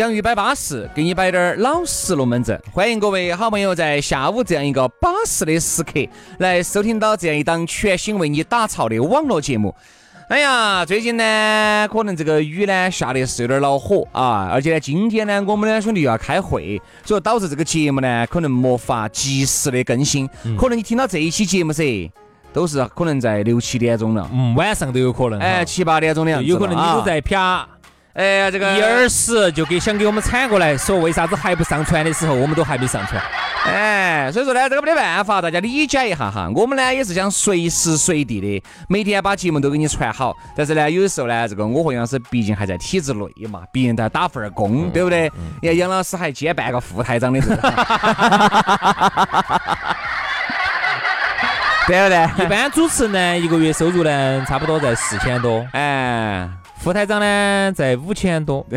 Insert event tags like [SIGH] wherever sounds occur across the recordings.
洋芋摆巴适，给你摆点儿老实龙门阵。欢迎各位好朋友在下午这样一个巴适的时刻来收听到这样一档全新为你打造的网络节目。哎呀，最近呢，可能这个雨呢下的是有点恼火啊，而且呢，今天呢，我们两兄弟又要开会，所以导致这个节目呢可能没法及时的更新。可能你听到这一期节目噻，都是可能在六七点钟了，嗯，晚上都有可能，哎，七八点钟的样子，有可能你都在撇。哎呀，这个一耳屎就给想给我们铲过来，说为啥子还不上传的时候，我们都还没上传。哎，所以说呢，这个没得办法，大家理解一下哈。我们呢也是想随时随地的每天把节目都给你传好，但是呢，有的时候呢，这个我和杨老师毕竟还在体制内嘛，毕竟在打份工，对不对？你看杨老师还兼半个副台长的这个，[LAUGHS] 对不对？一般主持人呢，一个月收入呢，差不多在四千多。哎。副台长呢，在五千多，[LAUGHS] [LAUGHS]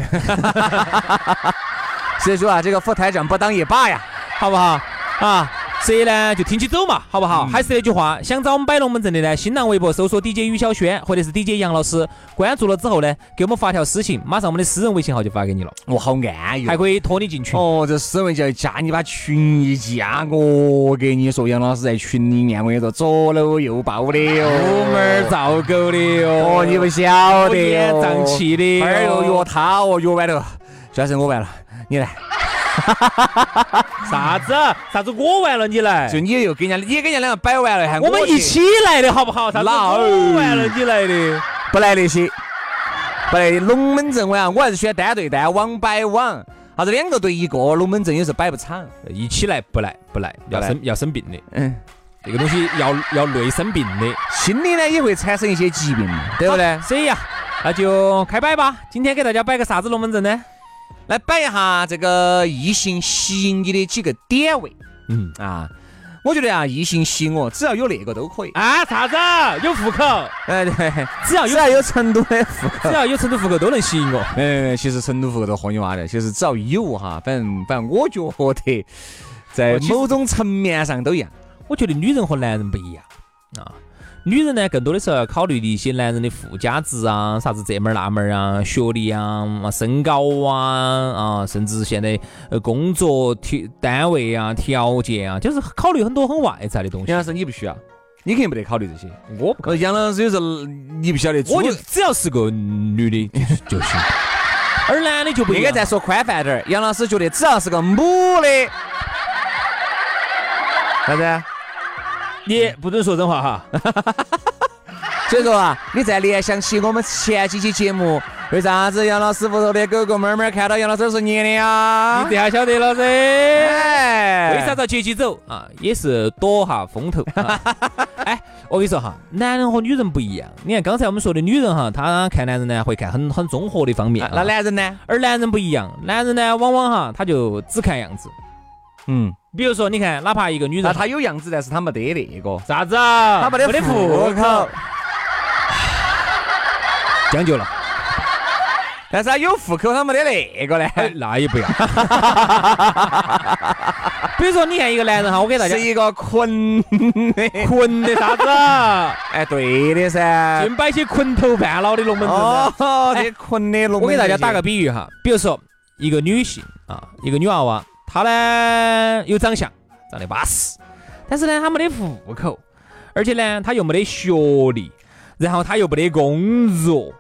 所以说啊，这个副台长不当也罢呀，好不好啊？所以呢，就听起走嘛，好不好？还是那句话，想找我们摆龙门阵的呢，新浪微博搜索 DJ 于小轩或者是 DJ 杨老师，关注了之后呢，给我们发条私信，马上我们的私人微信号就发给你了。哦，好安逸，还可以拖你进群。哦，这私人微信加你把群一加，我给你说，杨老师在群里面，我跟你说左搂右抱的哟，出门造狗的哟，哦，你不晓得哟，胀气的，儿又约他哦，约完了，算是我完了，你来。[LAUGHS] 啥子？啥子？我完了，你来？就你又给人家，你给人家两个摆完了，还我们一起来的好不好？啥子？我完了，你来的？不来那些，不来龙门阵。我呀，我还是选单对单，网摆网。啥子两个对一个龙门阵，有时候摆不长。一起来不来不来，要生要生病的。嗯，这个东西要要累生病的，心里呢也会产生一些疾病，对不对？所以呀，那就开摆吧。今天给大家摆个啥子龙门阵呢？来摆一下这个异性吸引你的几个点位。嗯啊，我觉得啊，异性吸引我，只要有那个都可以。啊，啥子？有户口？哎对，只要有只要有成都的户口，只要有成都户口都能吸引我。哎，其实成都户口都豁你妈的，其实只要有哈，反正反正我觉得在某种层面上都一样。我觉得女人和男人不一样啊。女人呢，更多的时候要考虑的一些男人的附加值啊，啥子这门儿那门儿啊，学历啊，身高啊，啊，甚至现在呃工作条单位啊，条件啊，就是考虑很多很外在的东西。杨老师，你不需要，你肯定不得考虑这些。我不。杨老师有时候你不晓得，我就只要是个女的就行，[LAUGHS] 而男的就不应该再说宽泛点儿。杨老师觉得只要是个母的，啥子？你不准说真话哈，所以说啊，你再联想起我们前几期节目，为啥子杨老师屋头的狗狗猫猫看到杨老师是你的呀？你这下晓得了噻。为啥子接起走啊？也是躲下风头。[LAUGHS] 哎，我跟你说哈，男人和女人不一样。你看刚才我们说的女人哈，她看男人呢会看很很综合的方面。那男人呢？而男人不一样，男人呢往往哈他就只看样子。嗯，比如说，你看，哪怕一个女人，她有样子，但是她没得那个啥子啊，她没得户口，将就了。但是她有户口，她没得那个呢，那也不要。[LAUGHS] 比如说，你看一个男人哈，我给大家是一个捆的，捆的啥子？[LAUGHS] 哎，对的噻，净摆些捆头半脑的龙门阵。哦，这捆的龙门阵。我给大家打个比喻哈，比如说一个女性啊，一个女娃娃。他呢有长相，长得巴适，但是呢他没得户口，而且呢他又没得学历，然后他又没得工作，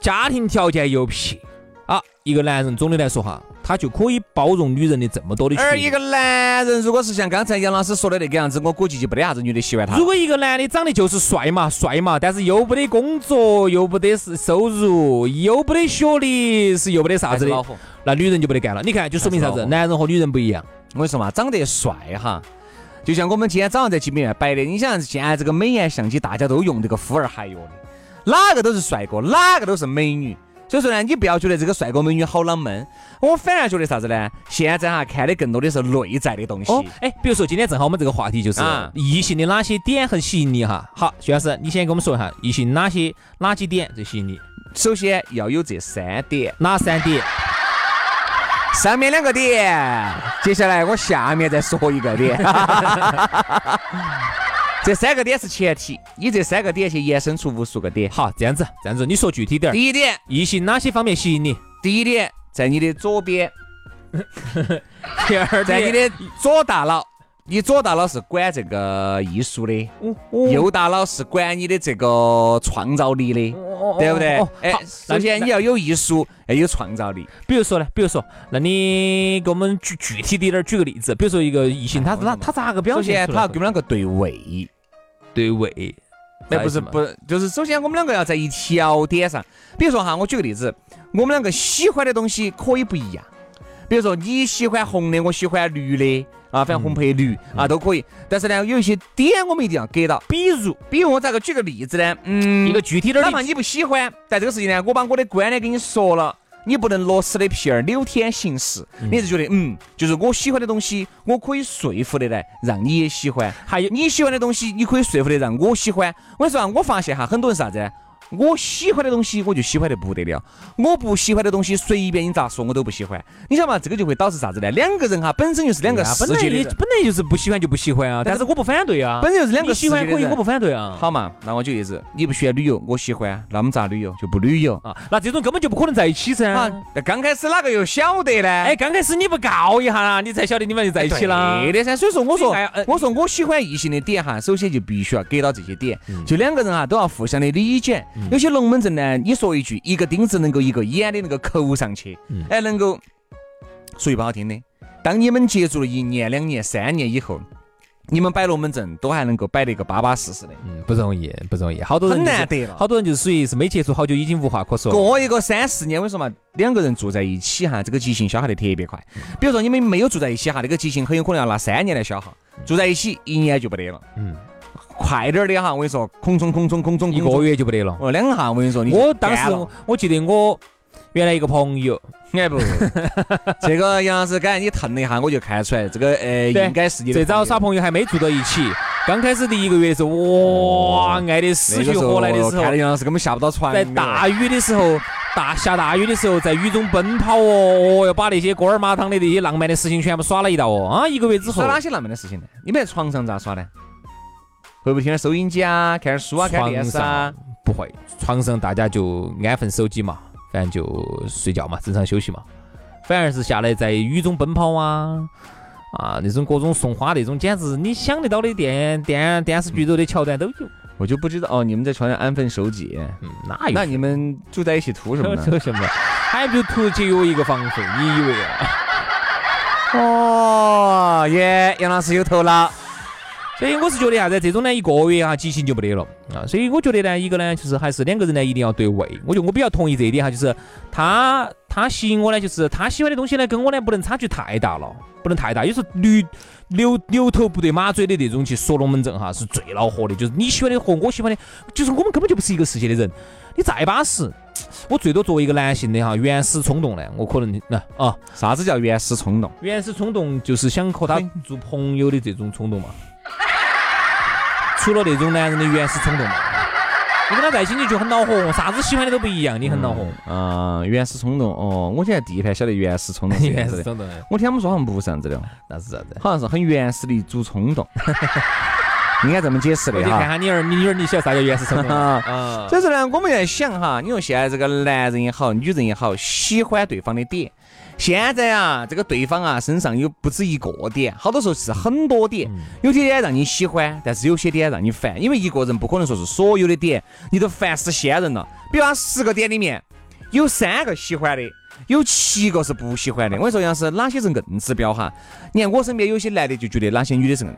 家庭条件又撇啊。一个男人总的来说哈，他就可以包容女人的这么多的。而一个男人如果是像刚才杨老师说的那个样子，我估计就没得啥子女的喜欢他。如果一个男的长得就是帅嘛，帅嘛，但是又不得工作，又不得是收入，又不得学历，是又不得啥子的。那女人就不得干了，你看就说明啥子？男人和女人不一样。我跟你说嘛，长得帅哈，就像我们今天早上在节目里面摆的，你想现在这个美颜相机大家都用这个呼儿嗨哟的，哪个都是帅哥，哪个都是美女。所以说呢，你不要觉得这个帅哥美女好冷门，我反而觉得啥子呢？现在哈看的更多的是内在的东西。哦，哎，比如说今天正好我们这个话题就是啊异性的哪些点很吸引你哈？好，徐老师，你先给我们说一下异性哪些哪几点最吸引你？首先要有这三点，哪三点？上面两个点，接下来我下面再说一个点。[LAUGHS] 这三个点是前提，以这三个点去延伸出无数个点。好，这样子，这样子，你说具体点儿。第一点，异性哪些方面吸引你？第一点在你的左边，[LAUGHS] 第二在你的左大脑，你左大脑是管这个艺术的，哦右大脑是管你的这个创造力的，对不对哦？哎好，首先你要有艺术，要有创造力。比如说呢，比如说，那你给我们具具体点儿举个例子，比如说一个异性，他他他咋个表首先，现？他要跟我们两个对位，对位，哎，不是不是，就是首先我们两个要在一条点上。比如说哈，我举个例子，我们两个喜欢的东西可以不一样。比如说你喜欢红的，我喜欢绿的啊，反正红配绿啊都可以。但是呢，有一些点我们一定要给到。比如比如我咋个举个例子呢？嗯，一个具体的，哪怕你不喜欢，在这个事情呢，我把我的观点给你说了，你不能螺丝的皮儿扭天行事。你是觉得嗯，就是我喜欢的东西，我可以说服的来让你也喜欢。还有你喜欢的东西，你可以说服的让我喜欢。我跟你说啊，我发现哈，很多人是啥子呢？我喜欢的东西，我就喜欢得不得了；我不喜欢的东西，随便你咋说，我都不喜欢。你想嘛？这个就会导致啥子呢？两个人哈，本身就是两个世本来也界的人，本来就是不喜欢就不喜欢啊，但是我不反对啊，本身就是两个喜欢可以，我不反对啊。好嘛，那我举例子，你不喜欢旅游，我喜欢，那我们咋旅游？就不旅游。啊，那这种根本就不可能在一起噻。啊，那刚开始哪个又晓得呢？哎，刚开始你不告一下啦，你才晓得你们就在一起了。对的噻，所以说我说我说我喜欢异性的点哈，首先就必须要给到这些点，嗯就两个人哈都要互相的理解。有些龙门阵呢，你说一句，一个钉子能够一个眼的那个扣上去嗯，哎，能够说句不好听的，当你们接触了一年、两年、三年以后，你们摆龙门阵都还能够摆得个巴巴适适的，嗯，不容易，不容易，好多人很就是难得了。好多人就是属于是没接触好久，已经无话可说。过一个三四年，我跟你说嘛，两个人住在一起哈，这个激情消耗得特别快。比如说你们没有住在一起哈，那个激情很有可能要拿三年来消耗，住在一起一年就不得了。嗯，快点儿的哈，我跟你说，空冲空冲空冲，一个月就不得了。哦，两下我跟你说，你我当时我记得我原来一个朋友，哎不，[LAUGHS] 这个杨老师刚才你腾了一下，我就看出来，这个呃应该是你的最早耍朋友还没住到一起，刚开始第一个月的时候，哇，爱的死去活来的时候看，到杨老师根本下不到船，在大雨的时候，大下大雨的时候，在雨中奔跑哦，哦哟，把那些锅儿麻汤的那些浪漫的事情全部耍了一道哦。啊，一个月之后耍，哪些浪漫的事情呢？你们在床上咋耍呢？会不会听点收音机啊，看点书啊，看电视啊？不会，床上大家就安分守己嘛，反正就睡觉嘛，正常休息嘛。反而是下来在雨中奔跑啊啊，那种各种送花那种，简直你想得到的电电电视剧头的桥段都有。我就不知道哦，你们在床上安分守己，嗯，那有？那你们住在一起图什么呢？图什么？还不就图节约一个房费？你以为啊？哦耶，杨老师有头脑。所以我是觉得啥子，这种呢一个月哈激情就没得了啊。所以我觉得呢，一个呢就是还是两个人呢一定要对位。我觉得我比较同意这一点哈，就是他他吸引我呢，就是他喜欢的东西呢跟我呢不能差距太大了，不能太大。有时候驴牛牛头不对马嘴的那种去说龙门阵哈，是最恼火的。就是你喜欢的和我喜欢的，就是我们根本就不是一个世界的人。你再巴适，我最多作为一个男性的哈原始冲动呢，我可能那啊，啥子叫原始冲动？原始冲动就是想和他做朋友的这种冲动嘛。除了那种男人的原始冲动嘛，你跟他在一起你就很恼火，啥子喜欢的都不一样，你很恼火。啊、原始冲动哦，我现在第一盘晓得原始冲动是这样子的。冲动，我听他们说好像不是这样子的，那是啥子？好像是很原始的一组冲动，[LAUGHS] 应该这么解释的我去看哈。下你儿，你女儿，你晓得啥叫原始冲动啊啊？所以说呢，我们在想哈，你说现在这个男人也好，女人也好，喜欢对方的点。现在啊，这个对方啊身上有不止一个点，好多时候是很多点。有些点让你喜欢，但是有些点让你烦，因为一个人不可能说是所有的点你都烦死仙人了。比方十个点里面有三个喜欢的，有七个是不喜欢的。我跟你说，杨是哪些是硬指标哈？你看我身边有些男的就觉得哪些女的是硬，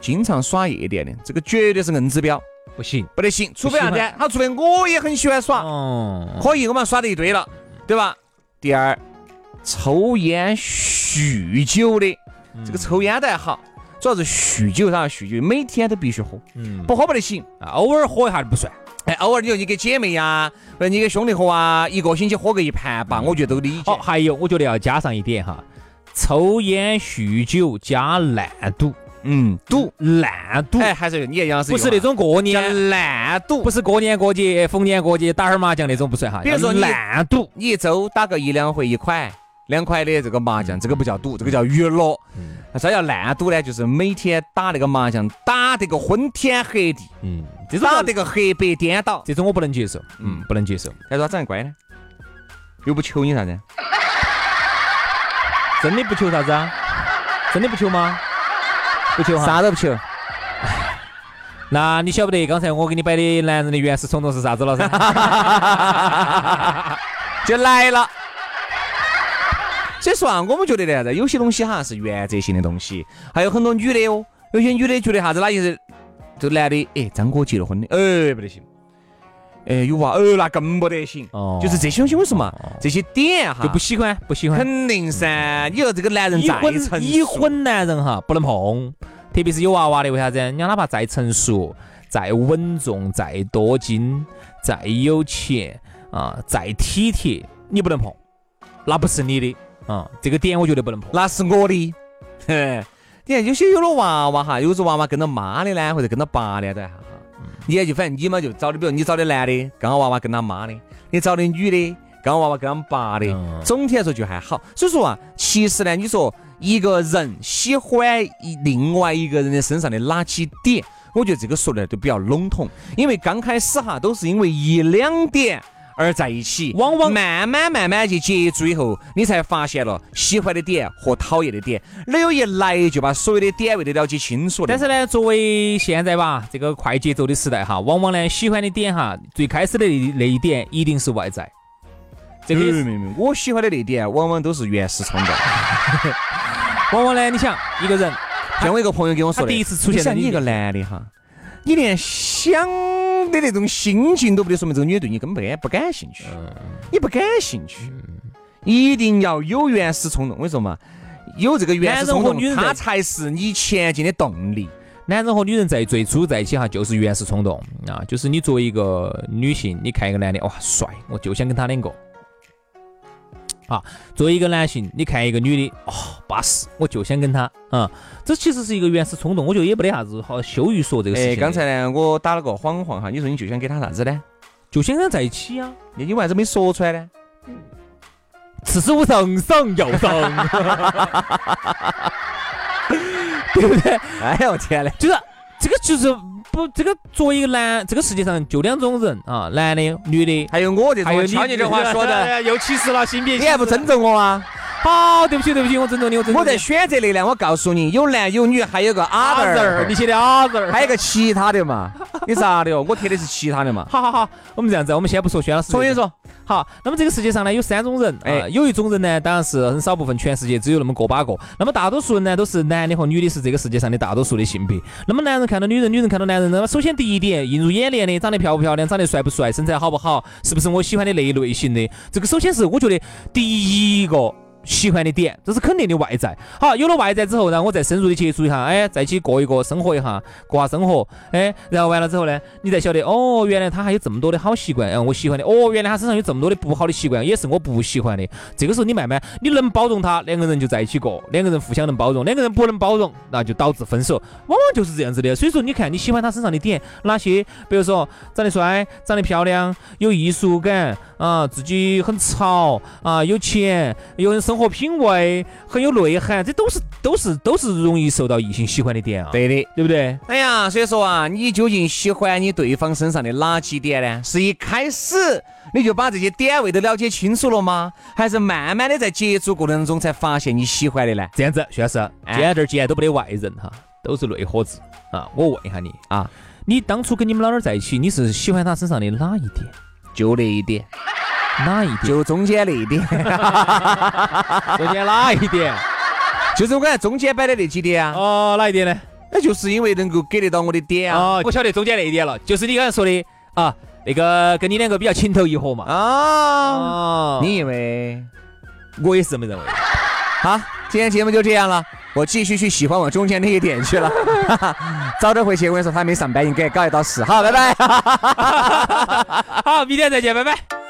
经常耍夜店的，这个绝对是硬指标，不行。不得行。除非啥子不喜欢？好，除非我也很喜欢耍。哦，可以，我们耍的一堆了，对吧？第二，抽烟酗酒的，这个抽烟的还好，主要是酗酒，然后酗酒每天都必须喝，嗯，不喝不得行。啊，偶尔喝一下就不算。哎，偶尔你说你给姐妹呀，或者你给兄弟喝啊，一个星期喝个一盘吧，我觉得都理解。好，还有我觉得要加上一点哈，抽烟、酗酒加烂赌，嗯，赌，烂赌，哎，还是你杨老师不是那种过年。叫烂赌，不是过年过节、逢年过节打会儿麻将那种不算哈。比如说你烂赌，你一周打个一两回一块两块的这个麻将，这个不叫赌，这个叫娱乐。那啥叫烂赌呢？就是每天打那个麻将，打得个昏天黑地，嗯，这种打得个黑白颠倒。这种我不能接受，嗯，不能接受。他说长得乖呢，又不求你啥子？真的不求啥子啊？真的不求吗？不求哈。啥都不求。[LAUGHS] 那你晓不得刚才我给你摆的男人的原始冲动是啥子了噻？[LAUGHS] 就来了。所以说啊，我们觉得呢，有些东西哈是原则性的东西，还有很多女的哦，有些女的觉得啥子，那就是这男的，哎，张哥结了婚的，哎，不得行，哎，有娃，哦，那更不得行。哦就是这些东西，为什么，这些点哈就不喜欢，不喜欢。肯定噻。你说这个男人再成熟已婚男人哈不能碰，特别是有娃娃的，为啥子？人家哪怕再成熟、再稳重、再多金、再有钱啊、再体贴，你不能碰，那不是你的啊、这个点我觉得不能碰。那是我的。嘿，你看有些有了娃娃哈，有时候娃娃跟着妈的呢，或者跟着爸的都还好。你看就反正你嘛就找的，比如你找的男的，刚好娃娃跟他妈的；你找的女的，刚好娃娃跟他们爸的。嗯总体来说就还好。所以说啊，其实呢，你说一个人喜欢一另外一个人的身上的哪几点，我觉得这个说的都比较笼统，因为刚开始哈都是因为一两点。而在一起，往往慢慢慢慢去接触以后，你才发现了喜欢的点和讨厌的点，没有一来就把所有的点位都了解清楚的。但是呢，作为现在吧这个快节奏的时代哈，往往呢喜欢的点哈，最开始的那那一点一定是外在，这个也是没有没有，我喜欢的那点往往都是原始冲动。往往呢，你想一个人像我一个朋友跟我说的，第一次出现在你你想你一个男的哈，你连想的那种心情都不得，说明这个女的对你根本不感兴趣，你不感兴趣，一定要有原始冲动。我跟你说嘛，有这个原始冲动男人和女，人在它才是你前进的动力。男人和女人在最初在一起哈，就是原始冲动啊，就是你作为一个女性，你看一个男的哇帅，我就想跟他两个。啊，作为一个男性，你看一个女的，哦，巴适，我就想跟她，啊，这其实是一个原始冲动，我觉得也没得啥子好羞于说这个事情哎，刚才呢，我打了个谎话哈，你说你就想跟她啥子呢？就想跟她在一起啊，那你为啥子没说出来呢？此时无上上要上，[LAUGHS] 对不对？哎呦我天嘞！就是这个就是不，这个作为一个男，这个世界上就两种人啊，男的、女的，还有我这还有你瞧你这话说的，[LAUGHS] 又歧视了性别，你还不尊重我啊？好，对不起，对不起，我尊重你，我尊重你。我在选择类呢，我告诉你，有男有女，还有个阿字儿，你写的阿字儿，还有个其他的嘛？你咋的哦？我贴的是其他的嘛？好好好，我们这样子，我们先不说轩老师。重新说，好，那么这个世界上呢有三种人，哎、哎有一种人呢，当然是很少部分，全世界只有那么个把个。那么大多数人呢，都是男的和女的是这个世界上的大多数的性别。那么男人看到女人，女人看到男人，那么首先第一点映入眼帘的，长得漂不漂亮，长得帅不帅，身材好不好，是不是我喜欢的那一类型的？这个首先是我觉得第一个。喜欢的点，这是肯定的外在。好，有了外在之后，然后我再深入的接触一下，哎，再去过一过，生活一下，过下生活，哎，然后完了之后呢，你才晓得，哦，原来他还有这么多的好习惯，嗯，我喜欢的，哦，原来他身上有这么多的不好的习惯，也是我不喜欢的。这个时候你慢慢，你能包容他，两个人就在一起过，两个人互相能包容，两个人不能包容，那就导致分手，往往就是这样子的。所以说，你看你喜欢他身上的点哪些？比如说长得帅，长得漂亮，有艺术感啊，自己很潮啊，有钱，有人生活品味，很有内涵，这都是都是都是容易受到异性喜欢的点啊，对的。对不对？哎呀，所以说啊，你究竟喜欢你对方身上的哪几点呢？是一开始你就把这些点位都了解清楚了吗？还是慢慢的在接触过程中才发现你喜欢的呢？这样子，徐老师，哎既然这儿既然都不得外人哈，都是内伙子啊，我问一下你啊，你当初跟你们老二在一起，你是喜欢他身上的哪一点？就那一点，哪一点？就中间那一点，[LAUGHS] 中间哪一点？就是我刚才中间摆的那几点啊，哦，哪一点呢？那就是因为能够给得到我的点啊。哦，我晓得中间那一点了，就是你刚才说的啊，那个跟你两个比较情投意合嘛。啊，哦，你以为？我也是这么认为的。好，今天节目就这样了。我继续去喜欢我中间那一点去了。[LAUGHS] 早点回去，我跟你说，他没上班，应该搞一到事。好，拜拜。[LAUGHS] 好，明天再见，拜拜。